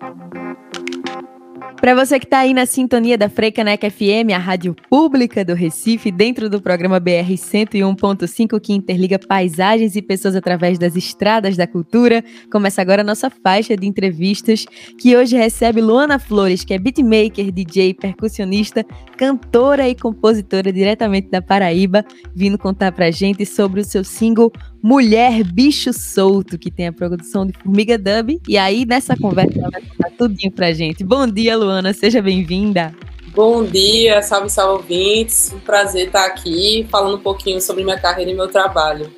Thank you. Para você que está aí na sintonia da Freicaneca FM, a rádio pública do Recife, dentro do programa BR 101.5 que interliga paisagens e pessoas através das estradas da cultura, começa agora a nossa faixa de entrevistas, que hoje recebe Luana Flores, que é beatmaker, DJ, percussionista, cantora e compositora diretamente da Paraíba, vindo contar pra gente sobre o seu single Mulher Bicho Solto, que tem a produção de Formiga Dub. E aí, nessa conversa, ela vai contar tudinho pra gente. Bom dia, Luana, seja bem-vinda. Bom dia, salve, salve ouvintes. Um prazer estar aqui falando um pouquinho sobre minha carreira e meu trabalho.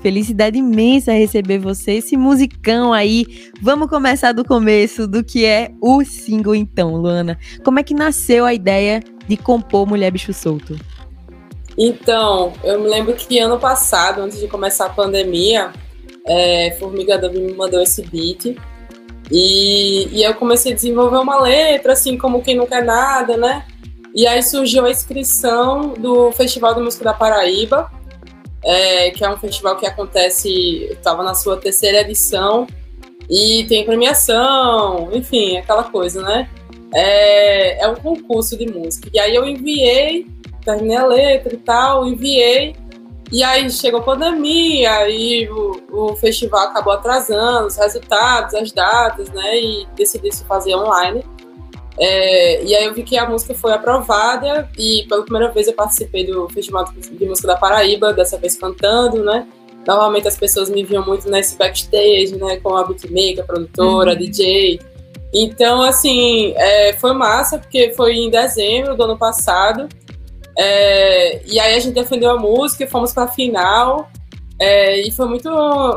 Felicidade imensa receber você, esse musicão aí. Vamos começar do começo, do que é o single, então, Luana. Como é que nasceu a ideia de compor Mulher Bicho Solto? Então, eu me lembro que ano passado, antes de começar a pandemia, é, Formiga Dub me mandou esse beat. E, e eu comecei a desenvolver uma letra, assim, como quem não quer nada, né? E aí surgiu a inscrição do Festival de Música da Paraíba, é, que é um festival que acontece, estava na sua terceira edição, e tem premiação, enfim, aquela coisa, né? É, é um concurso de música. E aí eu enviei terminei a letra e tal, enviei. E aí chegou a pandemia, aí o, o festival acabou atrasando os resultados, as datas, né? E decidi se fazer online. É, e aí eu vi que a música foi aprovada e pela primeira vez eu participei do Festival de Música da Paraíba, dessa vez cantando, né? Normalmente as pessoas me viam muito nesse backstage, né? Com a beatmaker, produtora, uhum. DJ. Então, assim, é, foi massa, porque foi em dezembro do ano passado. É, e aí a gente defendeu a música, fomos para a final. É, e foi muito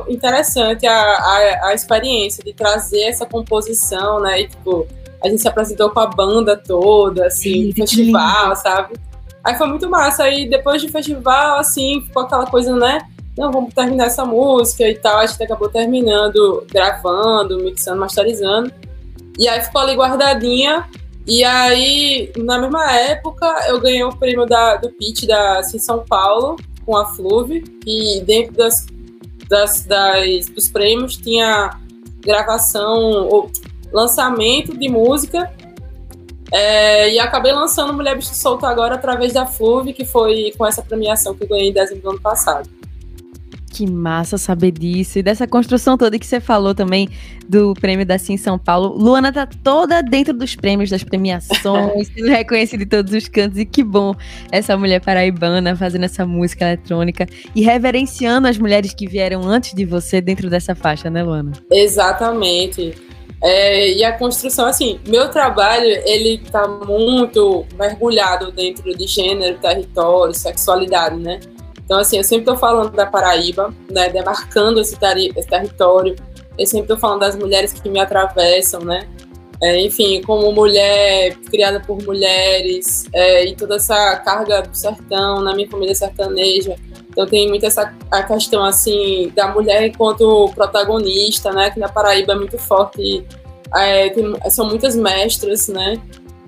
interessante a, a, a, experiência de trazer essa composição, né? E, tipo, a gente se apresentou com a banda toda, assim, no festival, sabe? Aí foi muito massa. Aí depois do festival, assim, ficou aquela coisa, né? Não, vamos terminar essa música e tal. A gente acabou terminando, gravando, mixando, masterizando. E aí ficou ali guardadinha. E aí, na mesma época, eu ganhei o prêmio da, do pitch da assim, São Paulo, com a Fluve, e dentro das, das, das, dos prêmios tinha gravação, ou lançamento de música, é, e acabei lançando Mulher Bicho Solto agora através da Fluve, que foi com essa premiação que eu ganhei em dezembro do ano passado. Que massa saber disso. E dessa construção toda que você falou também do prêmio da Sim São Paulo. Luana tá toda dentro dos prêmios, das premiações, sendo reconhecida de todos os cantos. E que bom essa mulher paraibana fazendo essa música eletrônica e reverenciando as mulheres que vieram antes de você dentro dessa faixa, né, Luana? Exatamente. É, e a construção, assim, meu trabalho, ele tá muito mergulhado dentro de gênero, território, sexualidade, né? Então, assim, eu sempre estou falando da Paraíba, né, demarcando esse, esse território. Eu sempre estou falando das mulheres que me atravessam, né? É, enfim, como mulher criada por mulheres é, e toda essa carga do sertão na minha família sertaneja. Então tem muito essa a questão assim da mulher enquanto protagonista, né? Que na Paraíba é muito forte. É, tem, são muitas mestras, né?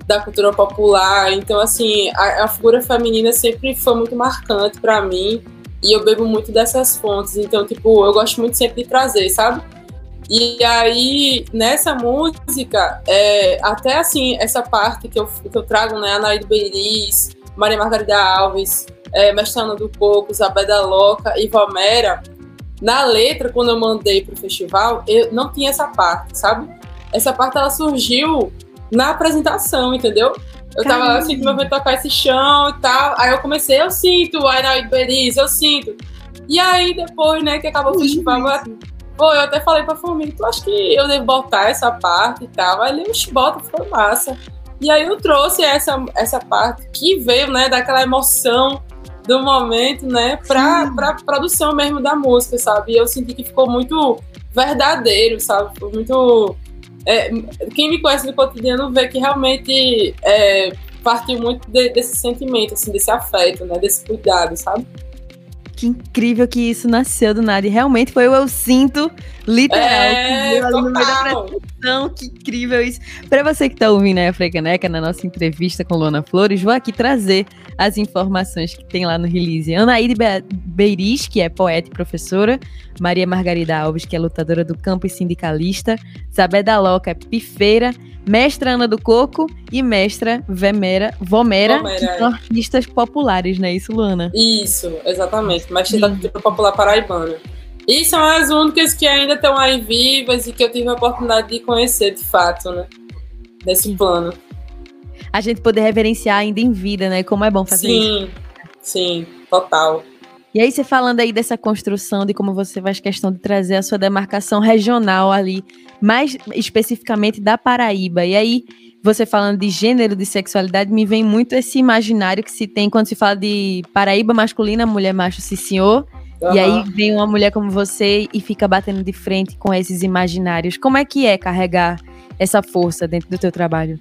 Da cultura popular. Então, assim, a, a figura feminina sempre foi muito marcante para mim e eu bebo muito dessas fontes. Então, tipo, eu gosto muito sempre de trazer, sabe? E aí, nessa música, é, até assim, essa parte que eu, que eu trago, né, Anaído Beiris, Maria Margarida Alves, é, Mestrana do Coco, Zabeda Loca e Valmera, na letra, quando eu mandei pro festival, eu não tinha essa parte, sabe? Essa parte, ela surgiu na apresentação, entendeu? Eu Caramba. tava assim, meu vento tocar esse chão e tal. Aí eu comecei, eu sinto, I know it Beriz, eu sinto. E aí, depois, né, que acabou o festival, pô, eu até falei pra família, tu acha que eu devo botar essa parte e tal? Aí ele, bota, ficou massa. E aí eu trouxe essa, essa parte que veio, né, daquela emoção do momento, né, pra, pra produção mesmo da música, sabe? E eu senti que ficou muito verdadeiro, sabe? Ficou muito é, quem me conhece no cotidiano vê que realmente é, partiu muito de, desse sentimento, assim, desse afeto, né, desse cuidado, sabe? Que incrível que isso nasceu do nada. E realmente foi o eu sinto literal. É, que ali no meio da apresentação. Que incrível isso. Para você que está ouvindo a Frecaneca na nossa entrevista com Luana Flores, vou aqui trazer as informações que tem lá no release. Anaíde Beiris, que é poeta e professora. Maria Margarida Alves, que é lutadora do campo e sindicalista. Zabeda Loca, é pifeira. Mestra Ana do Coco e mestra Vemera, Vomera, Vomera são artistas populares, não é isso, Luana? Isso, exatamente. Mestra da cultura popular paraibana. E são as únicas que ainda estão aí vivas e que eu tive a oportunidade de conhecer de fato, né? Desse plano. A gente poder reverenciar ainda em vida, né? Como é bom fazer sim, isso. Sim, sim, total. E aí, você falando aí dessa construção, de como você faz questão de trazer a sua demarcação regional ali, mais especificamente da Paraíba. E aí, você falando de gênero, de sexualidade, me vem muito esse imaginário que se tem quando se fala de Paraíba masculina, mulher macho, sim senhor. Uhum. E aí vem uma mulher como você e fica batendo de frente com esses imaginários. Como é que é carregar essa força dentro do teu trabalho?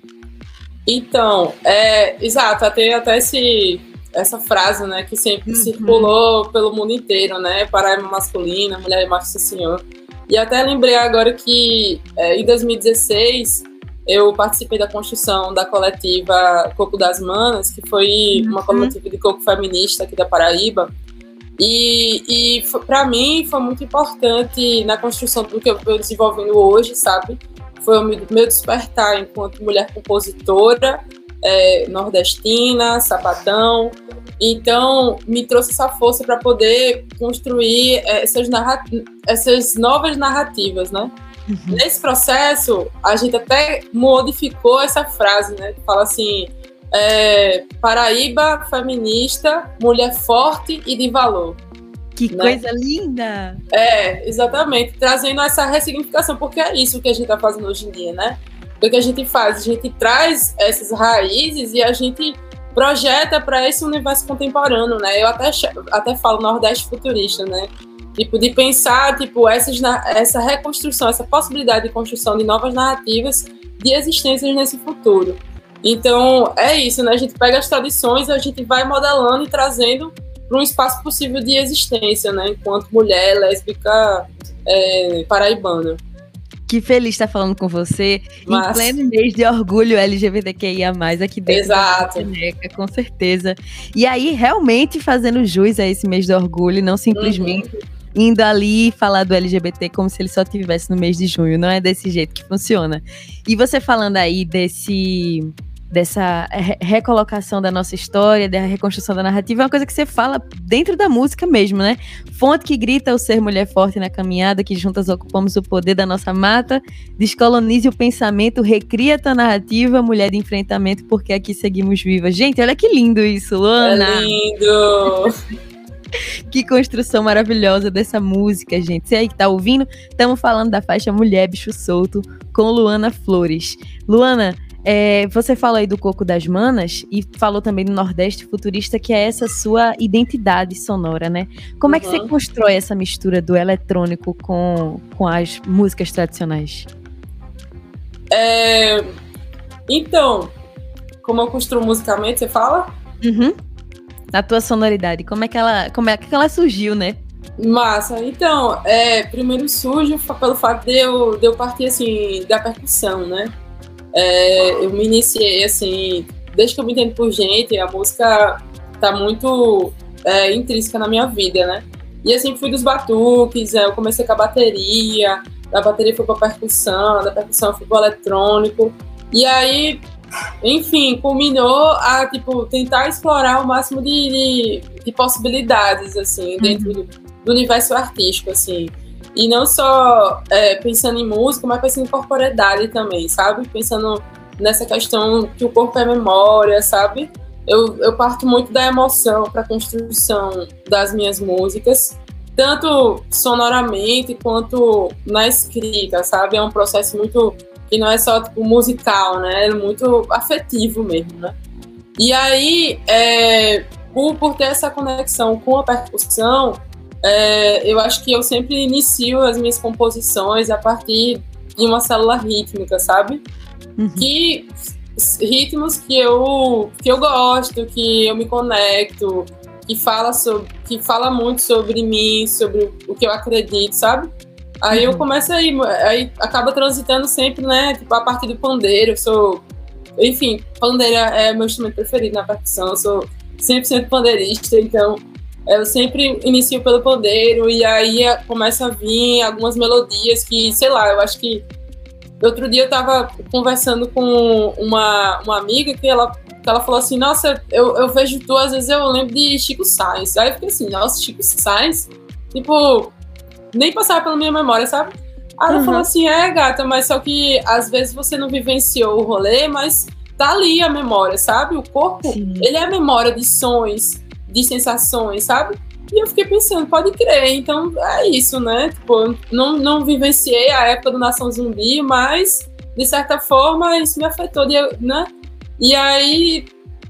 Então, é, exato, até, até esse, essa frase, né, que sempre uhum. circulou pelo mundo inteiro, né, Paraíba masculina, mulher macho sim senhor. E até lembrei agora que é, em 2016 eu participei da construção da coletiva Coco das Manas, que foi uma uhum. coletiva de coco feminista aqui da Paraíba. E, e para mim foi muito importante na construção do que eu estou desenvolvendo hoje, sabe? Foi o meu despertar enquanto mulher compositora, é, nordestina, sapatão. Então, me trouxe essa força para poder construir é, essas, essas novas narrativas, né? Uhum. Nesse processo, a gente até modificou essa frase, né? Fala assim: é, Paraíba feminista, mulher forte e de valor. Que né? coisa linda! É, exatamente, trazendo essa ressignificação, porque é isso que a gente está fazendo hoje em dia, né? O que a gente faz? A gente traz essas raízes e a gente projeta para esse universo contemporâneo, né? Eu até, até falo Nordeste futurista, né? Tipo, de pensar, tipo, essas, essa reconstrução, essa possibilidade de construção de novas narrativas de existências nesse futuro. Então, é isso, né? A gente pega as tradições, a gente vai modelando e trazendo para um espaço possível de existência, né? Enquanto mulher lésbica é, paraibana. Que feliz estar falando com você Mas... em pleno mês de orgulho LGBTQIA+, aqui dentro Exato. da com certeza. E aí, realmente fazendo jus a esse mês de orgulho, não simplesmente uhum. indo ali falar do LGBT como se ele só tivesse no mês de junho. Não é desse jeito que funciona. E você falando aí desse dessa recolocação da nossa história, da reconstrução da narrativa, é uma coisa que você fala dentro da música mesmo, né? Fonte que grita o ser mulher forte na caminhada, que juntas ocupamos o poder da nossa mata, descolonize o pensamento, recria tua narrativa, mulher de enfrentamento, porque aqui seguimos vivas. Gente, olha que lindo isso, Luana! É lindo! que construção maravilhosa dessa música, gente. Você aí que tá ouvindo, estamos falando da faixa Mulher Bicho Solto com Luana Flores. Luana, é, você falou aí do Coco das Manas e falou também do Nordeste Futurista, que é essa sua identidade sonora, né? Como uhum. é que você uhum. constrói essa mistura do eletrônico com, com as músicas tradicionais? É, então, como eu construo musicalmente, você fala? Uhum. Na tua sonoridade, como é que ela, como é que ela surgiu, né? Massa. Então, é, primeiro surge pelo fato de eu, de eu partir assim da percussão, né? É, eu me iniciei assim, desde que eu me entendo por gente, a música tá muito é, intrínseca na minha vida, né? E assim fui dos batuques, é, eu comecei com a bateria, da bateria fui pra percussão, da percussão fui pro eletrônico. E aí, enfim, culminou a tipo, tentar explorar o máximo de, de, de possibilidades, assim, uhum. dentro do, do universo artístico, assim. E não só é, pensando em música, mas pensando em corporeidade também, sabe? Pensando nessa questão que o corpo é memória, sabe? Eu, eu parto muito da emoção para a construção das minhas músicas, tanto sonoramente quanto na escrita, sabe? É um processo muito que não é só tipo musical, né? É muito afetivo mesmo, né? E aí, é, por, por ter essa conexão com a percussão, é, eu acho que eu sempre inicio as minhas composições a partir de uma célula rítmica, sabe? Uhum. Que ritmos que eu, que eu gosto, que eu me conecto, que fala sobre, que fala muito sobre mim, sobre o que eu acredito, sabe? Aí uhum. eu começo aí, aí acaba transitando sempre, né? Tipo, a partir do pandeiro, eu sou. Enfim, pandeiro é meu instrumento preferido na percussão, eu sou 100% pandeirista, então eu sempre inicio pelo pandeiro e aí começa a vir algumas melodias que, sei lá, eu acho que. Outro dia eu tava conversando com uma, uma amiga que ela, que ela falou assim: Nossa, eu, eu vejo tu, às vezes eu lembro de Chico Sainz. Aí eu fiquei assim: Nossa, Chico Sainz? Tipo, nem passava pela minha memória, sabe? Aí ela uhum. falou assim: É, gata, mas só que às vezes você não vivenciou o rolê, mas tá ali a memória, sabe? O corpo, Sim. ele é a memória de sons, de sensações, sabe? E eu fiquei pensando, pode crer, então é isso, né? Tipo, não, não vivenciei a época do Nação Zumbi, mas de certa forma isso me afetou, né? E aí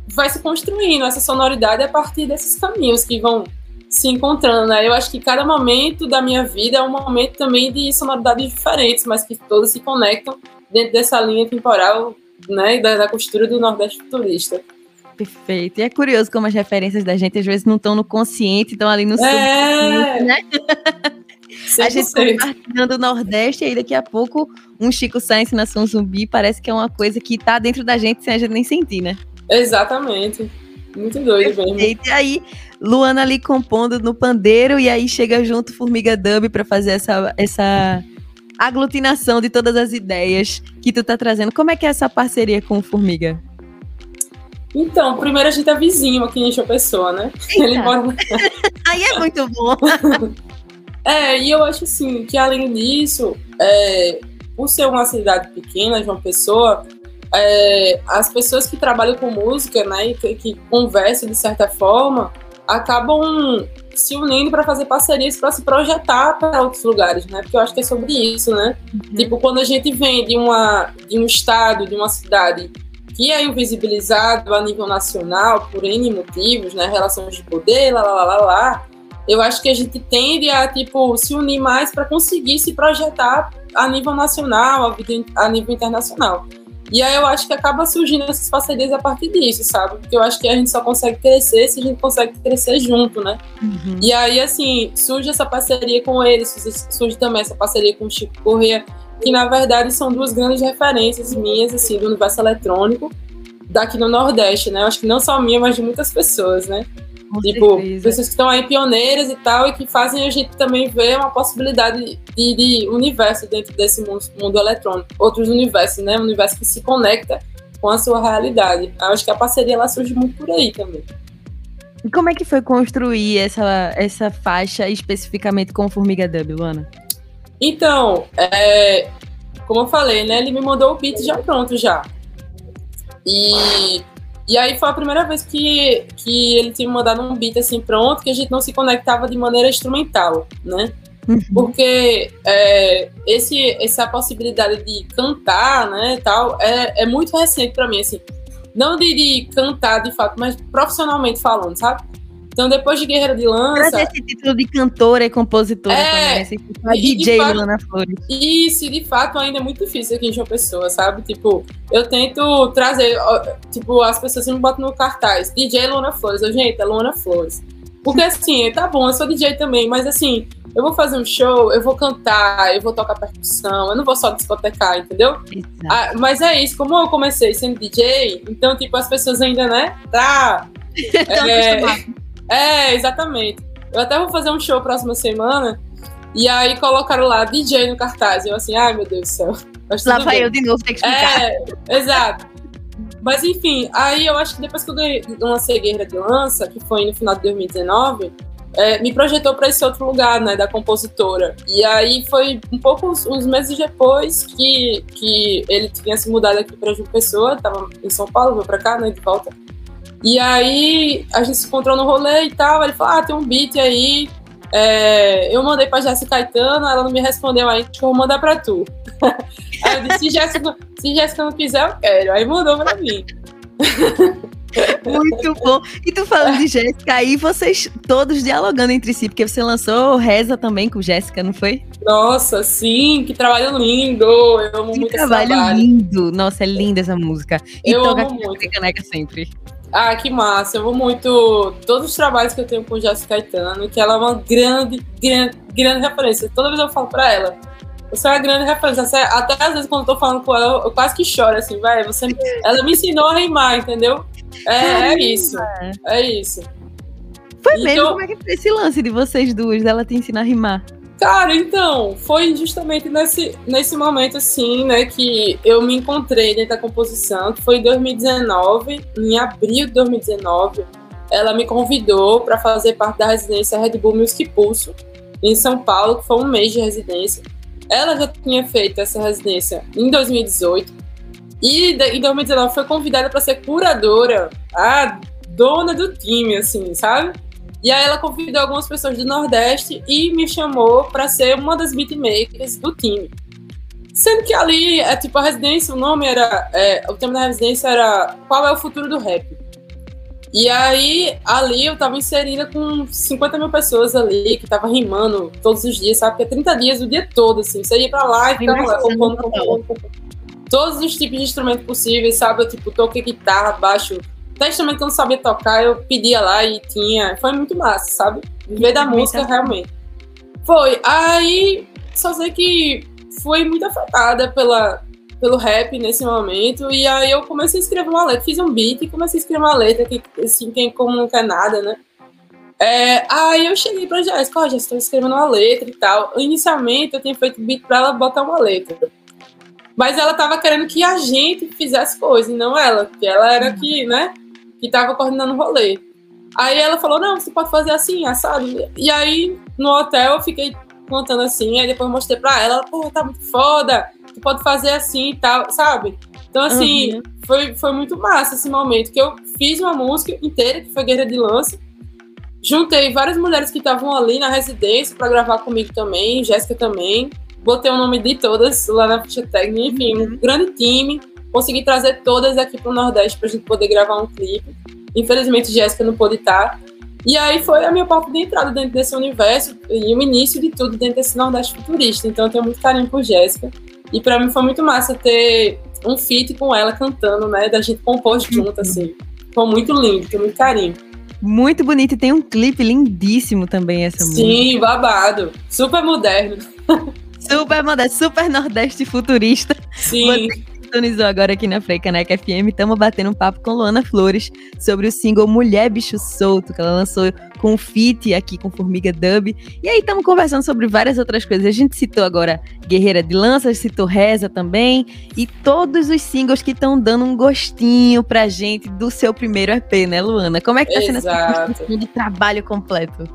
vai se construindo essa sonoridade a partir desses caminhos que vão se encontrando, né? Eu acho que cada momento da minha vida é um momento também de sonoridades diferentes, mas que todas se conectam dentro dessa linha temporal, né? Da, da costura do Nordeste futurista. Perfeito. E é curioso como as referências da gente às vezes não estão no consciente, estão ali no é... né? a gente compartilhando o Nordeste e aí daqui a pouco um Chico Sainz Nação Zumbi parece que é uma coisa que tá dentro da gente sem a gente nem sentir, né? Exatamente. Muito doido Perfeito. mesmo. E aí, Luana ali compondo no pandeiro e aí chega junto Formiga Dub para fazer essa, essa aglutinação de todas as ideias que tu tá trazendo. Como é que é essa parceria com o Formiga? Então, primeiro a gente é vizinho aqui em João Pessoa, né? Eita. Ele mora. Aí é muito bom. é, e eu acho assim que além disso, é, por ser uma cidade pequena, João Pessoa, é, as pessoas que trabalham com música, né, e que, que conversam de certa forma, acabam se unindo para fazer parcerias para se projetar para outros lugares, né? Porque eu acho que é sobre isso, né? Uhum. Tipo, quando a gente vem de, uma, de um estado, de uma cidade que é invisibilizado a nível nacional por N motivos, né, relações de poder, lá, lá, lá, lá, eu acho que a gente tende a, tipo, se unir mais para conseguir se projetar a nível nacional, a nível internacional. E aí eu acho que acaba surgindo essas parcerias a partir disso, sabe? Porque eu acho que a gente só consegue crescer se a gente consegue crescer junto, né? Uhum. E aí, assim, surge essa parceria com eles, surge também essa parceria com o Chico Corrêa, que na verdade são duas grandes referências minhas, assim, do universo eletrônico daqui no Nordeste, né? Eu acho que não só minha, mas de muitas pessoas, né? Com tipo, certeza. pessoas que estão aí pioneiras e tal, e que fazem a gente também ver uma possibilidade de, de universo dentro desse mundo, mundo, eletrônico. Outros universos, né? Um universo que se conecta com a sua realidade. Eu acho que a parceria ela surge muito por aí também. E como é que foi construir essa, essa faixa especificamente com Formiga Dub, Luana? Então, é, como eu falei, né? Ele me mandou o beat já pronto já. E, e aí foi a primeira vez que, que ele tinha me mandado um beat assim pronto, que a gente não se conectava de maneira instrumental, né? Uhum. Porque é, esse, essa possibilidade de cantar, né, tal, é, é muito recente para mim, assim. Não de, de cantar de fato, mas profissionalmente falando, sabe? Então, depois de Guerreira de Lança. Traz esse título de cantora e compositora é, também. Esse DJ fato, Lana Flores. Isso, de fato, ainda é muito difícil aqui em João Pessoa, sabe? Tipo, eu tento trazer. Tipo, as pessoas me botam no cartaz. DJ Luna Flores. Eu, gente, é Luna Flores. Porque assim, tá bom, eu sou DJ também, mas assim, eu vou fazer um show, eu vou cantar, eu vou tocar percussão, eu não vou só discotecar, entendeu? Ah, mas é isso, como eu comecei sendo DJ, então, tipo, as pessoas ainda, né, tá. é, é, exatamente. Eu até vou fazer um show próxima semana. E aí colocaram lá DJ no cartaz. Eu assim, ai meu Deus do céu. Lá vai eu de novo, tem que explicar. É, exato. Mas enfim, aí eu acho que depois que eu ganhei uma cegueira de lança, que foi no final de 2019, é, me projetou para esse outro lugar, né, da compositora. E aí foi um pouco uns, uns, meses depois que, que ele tinha se mudado aqui para João Pessoa, tava em São Paulo, veio para cá, né, de volta. E aí a gente se encontrou no rolê e tal. Ele falou: Ah, tem um beat aí. É, eu mandei pra Jéssica Caetano, ela não me respondeu aí, acho que eu vou mandar pra tu. aí eu disse: se Jéssica, se Jéssica não quiser, eu quero. Aí mandou pra mim. Muito bom. E tu falando de Jéssica, aí vocês todos dialogando entre si, porque você lançou Reza também com Jéssica, não foi? Nossa, sim, que trabalho lindo. Eu amo que muito trabalho esse trabalho. lindo. Nossa, é linda essa música. E eu toca amo muito. caneca sempre. Ah, que massa. Eu vou muito. Todos os trabalhos que eu tenho com Jéssica Caetano, que ela é uma grande, grande, grande referência. Toda vez eu falo pra ela. Você é uma grande referência. Até às vezes, quando eu tô falando com ela, eu quase que choro, assim, vai. Você... Ela me ensinou a rimar, entendeu? É, é isso. É isso. Foi então, mesmo? Como é que foi esse lance de vocês duas, dela te ensinar a rimar? Cara, então, foi justamente nesse, nesse momento, assim, né, que eu me encontrei dentro da composição, que foi em 2019, em abril de 2019. Ela me convidou para fazer parte da residência Red Bull Music Pulso, em São Paulo, que foi um mês de residência. Ela já tinha feito essa residência em 2018, e em 2019 foi convidada para ser curadora, a dona do time, assim, sabe? E aí ela convidou algumas pessoas do Nordeste e me chamou para ser uma das beatmakers do time. Sendo que ali, é tipo, a residência, o nome era. É, o tema da residência era Qual é o futuro do rap? E aí, ali eu tava inserida com 50 mil pessoas ali, que tava rimando todos os dias, sabe? Porque é 30 dias o dia todo, assim. Você ia pra lá e ficava lá, compondo, compondo, compondo. Todos os tipos de instrumentos possíveis, sabe? Eu, tipo, toquei guitarra, baixo, até instrumento que eu não sabia tocar, eu pedia lá e tinha. Foi muito massa, sabe? Viver da música, realmente. Foi. Aí, só sei que fui muito afetada pela, pelo rap nesse momento. E aí eu comecei a escrever uma letra. Fiz um beat e comecei a escrever uma letra que, assim, quem como não quer nada, né? É, aí eu cheguei pra Jéssica, ó, oh, Jéssica, tô escrevendo uma letra e tal. Inicialmente eu tinha feito beat pra ela botar uma letra. Mas ela tava querendo que a gente fizesse coisa, e não ela, que ela era que, né? Que estava coordenando o rolê. Aí ela falou, não, você pode fazer assim, assado. E aí, no hotel, eu fiquei contando assim, aí depois mostrei pra ela, pô, tá muito foda, tu pode fazer assim e tal, sabe? Então, assim, uhum. foi, foi muito massa esse momento, que eu fiz uma música inteira, que foi Guerra de Lança, juntei várias mulheres que estavam ali na residência para gravar comigo também, Jéssica também, botei o nome de todas lá na ficha técnica, enfim, um uhum. grande time, consegui trazer todas aqui para o Nordeste para a gente poder gravar um clipe. Infelizmente, Jéssica não pôde estar. E aí foi a minha porta de entrada dentro desse universo e o início de tudo dentro desse Nordeste futurista. Então eu tenho muito carinho por Jéssica. E para mim foi muito massa ter um feat com ela cantando, né? Da gente compor junto, assim. Foi muito lindo, tenho muito carinho. Muito bonito e tem um clipe lindíssimo também essa música. Sim, babado. Super moderno. Super moderno, super nordeste futurista. Sim sintonizou agora aqui na Freicaneca FM, estamos batendo um papo com Luana Flores sobre o single Mulher Bicho Solto, que ela lançou com o Fit aqui com Formiga Dub. E aí estamos conversando sobre várias outras coisas. A gente citou agora Guerreira de Lanças, citou Reza também, e todos os singles que estão dando um gostinho pra gente do seu primeiro EP, né, Luana? Como é que tá sendo essa de trabalho completo?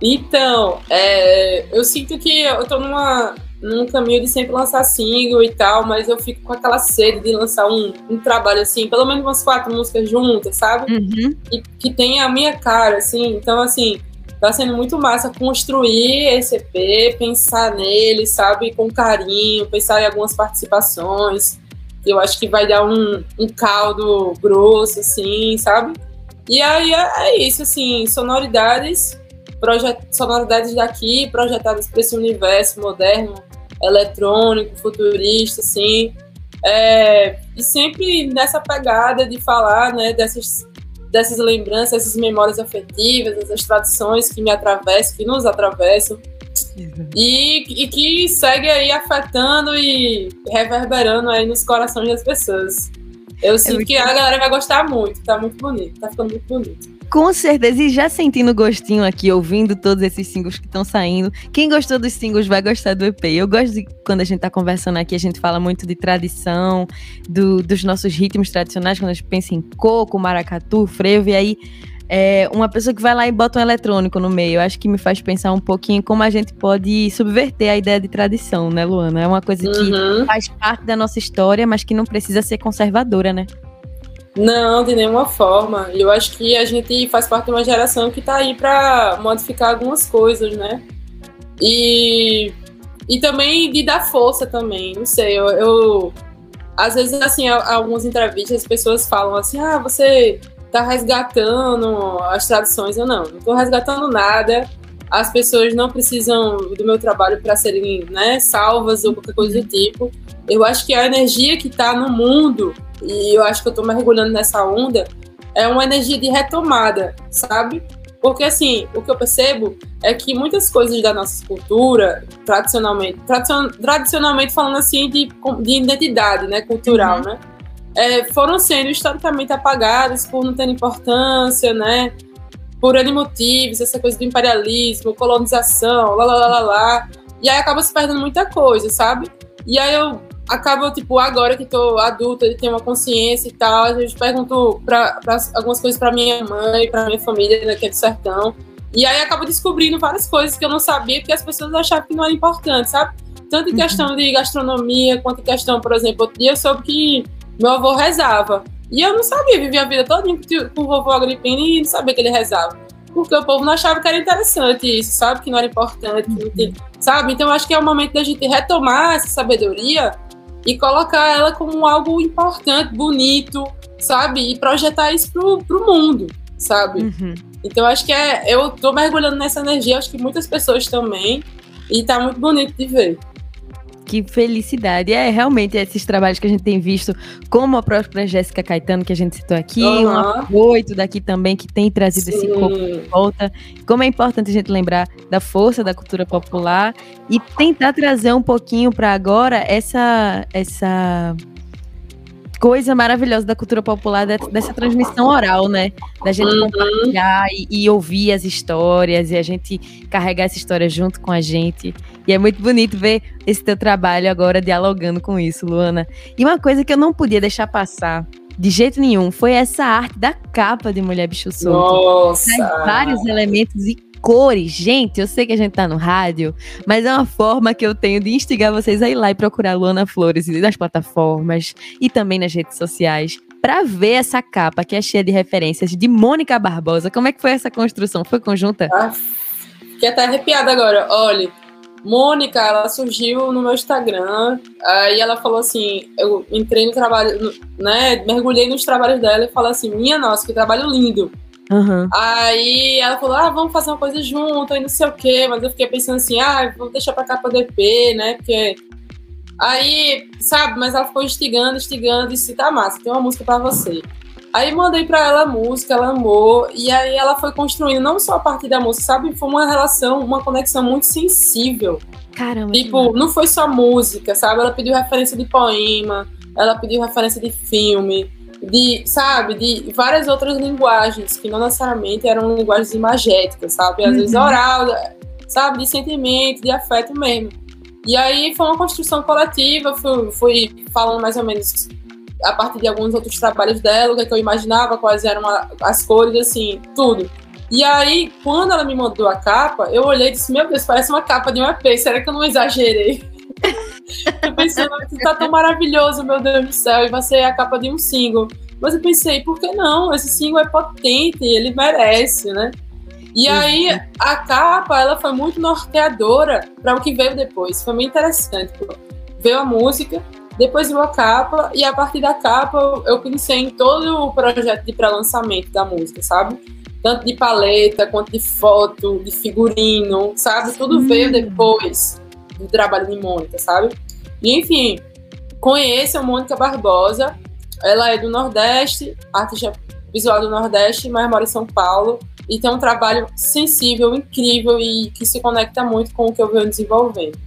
Então, é, eu sinto que eu tô numa num caminho de sempre lançar single e tal, mas eu fico com aquela sede de lançar um, um trabalho assim, pelo menos umas quatro músicas juntas, sabe? Uhum. E que tenha a minha cara, assim. Então, assim, tá sendo muito massa construir esse EP, pensar nele, sabe, com carinho, pensar em algumas participações. Eu acho que vai dar um, um caldo grosso, assim, sabe? E aí é, é isso, assim, sonoridades, sonoridades daqui projetadas para esse universo moderno eletrônico, futurista, assim. É, e sempre nessa pegada de falar né, dessas, dessas lembranças, essas memórias afetivas, essas tradições que me atravessam, que nos atravessam. E, e, que segue aí afetando e reverberando aí nos corações das pessoas. Eu é sinto que a galera vai gostar muito, tá muito bonito, tá ficando muito bonito. Com certeza, e já sentindo gostinho aqui, ouvindo todos esses singles que estão saindo. Quem gostou dos singles vai gostar do EP. Eu gosto de quando a gente tá conversando aqui, a gente fala muito de tradição, do, dos nossos ritmos tradicionais, quando a gente pensa em coco, maracatu, frevo, e aí é, uma pessoa que vai lá e bota um eletrônico no meio. Acho que me faz pensar um pouquinho como a gente pode subverter a ideia de tradição, né, Luana? É uma coisa que uhum. faz parte da nossa história, mas que não precisa ser conservadora, né? Não, de nenhuma forma. Eu acho que a gente faz parte de uma geração que está aí para modificar algumas coisas, né? E, e também de dar força também. Não sei, eu, eu às vezes assim, algumas entrevistas as pessoas falam assim: "Ah, você tá resgatando as tradições". Eu não, não tô resgatando nada. As pessoas não precisam do meu trabalho para serem, né, salvas ou qualquer coisa do tipo. Eu acho que a energia que está no mundo e eu acho que eu tô mergulhando nessa onda, é uma energia de retomada, sabe? Porque, assim, o que eu percebo é que muitas coisas da nossa cultura, tradicionalmente, tradicion, tradicionalmente falando assim, de, de identidade né, cultural, uhum. né? É, foram sendo historicamente apagadas por não ter importância, né? Por N motivos, essa coisa do imperialismo, colonização, lá, lá, lá, lá, lá. E aí acaba se perdendo muita coisa, sabe? E aí eu acaba, tipo, agora que tô adulta e tenho uma consciência e tal, a gente pergunto pra, pra algumas coisas pra minha mãe, pra minha família daqui do sertão. E aí acabo descobrindo várias coisas que eu não sabia, que as pessoas achavam que não era importante, sabe? Tanto em uhum. questão de gastronomia, quanto em questão, por exemplo, outro dia eu soube que meu avô rezava. E eu não sabia, vivia a vida toda com o vovô Agripino e não sabia que ele rezava. Porque o povo não achava que era interessante isso, sabe? Que não era importante, tinha, sabe? Então acho que é o momento da gente retomar essa sabedoria e colocar ela como algo importante, bonito, sabe? E projetar isso pro, pro mundo, sabe? Uhum. Então acho que é, eu tô mergulhando nessa energia, acho que muitas pessoas também, e tá muito bonito de ver que felicidade. É realmente esses trabalhos que a gente tem visto, como a própria Jéssica Caetano, que a gente citou aqui, uhum. um oito daqui também, que tem trazido Sim. esse corpo de volta. Como é importante a gente lembrar da força da cultura popular e tentar trazer um pouquinho para agora essa essa coisa maravilhosa da cultura popular, dessa transmissão oral, né? Da gente uhum. compartilhar e, e, ouvir as histórias e a gente carregar essa história junto com a gente. E é muito bonito ver esse teu trabalho agora dialogando com isso, Luana. E uma coisa que eu não podia deixar passar de jeito nenhum foi essa arte da capa de Mulher Bicho Solto. Nossa! Traz vários elementos e cores. Gente, eu sei que a gente tá no rádio, mas é uma forma que eu tenho de instigar vocês a ir lá e procurar Luana Flores nas plataformas e também nas redes sociais para ver essa capa que é cheia de referências de Mônica Barbosa. Como é que foi essa construção? Foi conjunta? Ah, fiquei até arrepiada agora. Olha, Mônica, ela surgiu no meu Instagram, aí ela falou assim, eu entrei no trabalho, né, mergulhei nos trabalhos dela e falei assim, minha nossa, que trabalho lindo. Uhum. Aí ela falou, ah, vamos fazer uma coisa junto, aí não sei o quê, mas eu fiquei pensando assim, ah, vou deixar pra cá pra DP, né, porque... Aí, sabe, mas ela ficou instigando, instigando, e disse, tá massa, tem uma música pra você. Aí mandei pra ela a música, ela amou, e aí ela foi construindo não só a partir da música, sabe, foi uma relação, uma conexão muito sensível. Caramba. Tipo, não foi só música, sabe, ela pediu referência de poema, ela pediu referência de filme, de, sabe, de várias outras linguagens, que não necessariamente eram linguagens imagéticas, sabe? Às uhum. vezes oral, sabe, de sentimento, de afeto mesmo. E aí foi uma construção coletiva, fui, fui falando mais ou menos a partir de alguns outros trabalhos dela, o que, é que eu imaginava, quais eram a, as cores, assim, tudo. E aí, quando ela me mandou a capa, eu olhei e disse, meu Deus, parece uma capa de um EP, será que eu não exagerei? Eu pensei, tá tão maravilhoso, meu Deus do céu, e vai ser a capa de um single. Mas eu pensei, por que não? Esse single é potente, ele merece, né? E aí, a capa, ela foi muito norteadora para o que veio depois. Foi muito interessante. Veio a música, depois veio a capa, e a partir da capa eu pensei em todo o projeto de pré-lançamento da música, sabe? Tanto de paleta, quanto de foto, de figurino, sabe? Tudo veio depois do trabalho de Mônica, sabe? E, enfim, conheça a Mônica Barbosa. Ela é do Nordeste, artista visual do Nordeste, mas mora em São Paulo. E tem um trabalho sensível, incrível e que se conecta muito com o que eu venho desenvolvendo.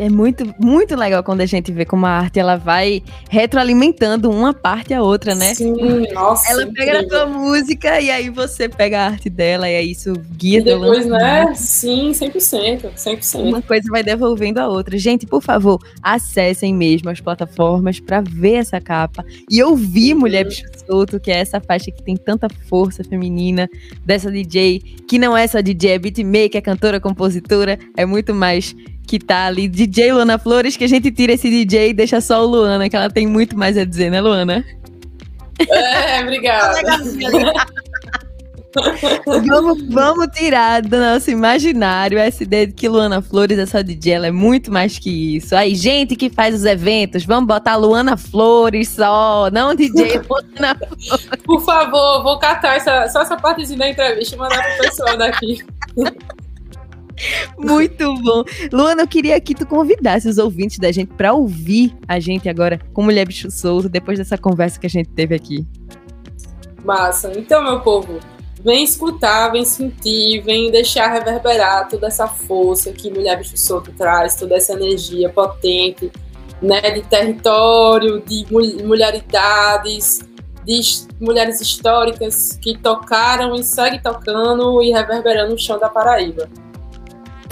É muito, muito legal quando a gente vê como a arte ela vai retroalimentando uma parte a outra, né? Sim, nossa. Ela pega a tua música e aí você pega a arte dela e aí isso guia e depois, né? Sim, 100%, 100%. Uma coisa vai devolvendo a outra. Gente, por favor, acessem mesmo as plataformas para ver essa capa e ouvir uhum. Mulher Bicho Solto, que é essa faixa que tem tanta força feminina dessa DJ, que não é só DJ, é beatmaker, é cantora, compositora, é muito mais que tá ali, DJ Luana Flores, que a gente tira esse DJ e deixa só o Luana, que ela tem muito mais a dizer, né, Luana? É, obrigada. vamos, vamos tirar do nosso imaginário essa ideia de que Luana Flores é só DJ, ela é muito mais que isso. Aí, gente que faz os eventos, vamos botar Luana Flores só, não DJ Luana Flores. Por favor, vou catar essa, só essa partezinha da entrevista e mandar pro pessoal daqui. Muito bom. Luana, eu queria que tu convidasse os ouvintes da gente para ouvir a gente agora com Mulher Bicho Solto, depois dessa conversa que a gente teve aqui. Massa. Então, meu povo, vem escutar, vem sentir, vem deixar reverberar toda essa força que Mulher Bicho Solto traz, toda essa energia potente, né, de território, de mulheridades, de mulheres históricas que tocaram e seguem tocando e reverberando o chão da Paraíba.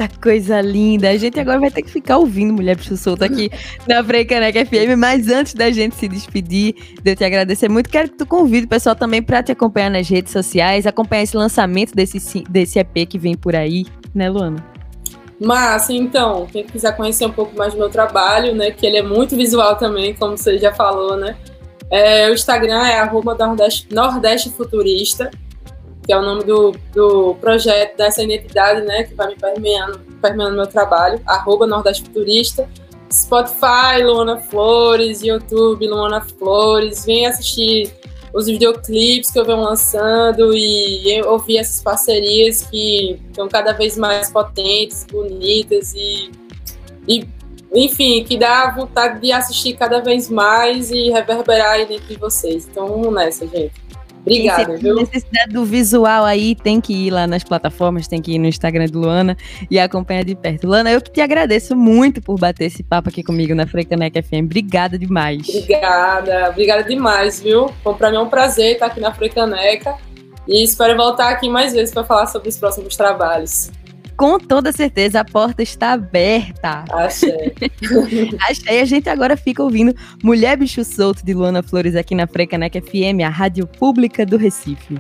Eita coisa linda! A gente agora vai ter que ficar ouvindo Mulher Bicho Solto aqui na Freicaneca FM, mas antes da gente se despedir, de eu te agradecer muito, quero que tu convide o pessoal também para te acompanhar nas redes sociais, acompanhar esse lançamento desse, desse EP que vem por aí, né, Luana? Mas, então, quem quiser conhecer um pouco mais do meu trabalho, né, que ele é muito visual também, como você já falou, né, é, o Instagram é arroba Nordeste, Nordeste Futurista, que é o nome do, do projeto, dessa identidade, né, que vai me permeando, permeando meu trabalho, arroba Nordeste Futurista. Spotify, Luana Flores, YouTube, Luana Flores, vem assistir os videoclipes que eu venho lançando e ouvir essas parcerias que estão cada vez mais potentes, bonitas e, e enfim, que dá vontade de assistir cada vez mais e reverberar aí dentro de vocês. Então vamos nessa, gente. Obrigada, viu? necessidade do visual aí, tem que ir lá nas plataformas, tem que ir no Instagram do Luana e acompanhar de perto. Luana, eu que te agradeço muito por bater esse papo aqui comigo na Frecaneca FM. Obrigada demais. Obrigada, obrigada demais, viu? Bom, pra mim é um prazer estar aqui na Frecaneca e espero voltar aqui mais vezes para falar sobre os próximos trabalhos com toda certeza a porta está aberta. Achei. Achei. A gente agora fica ouvindo Mulher Bicho Solto de Luana Flores aqui na Frecaneca FM, a rádio pública do Recife.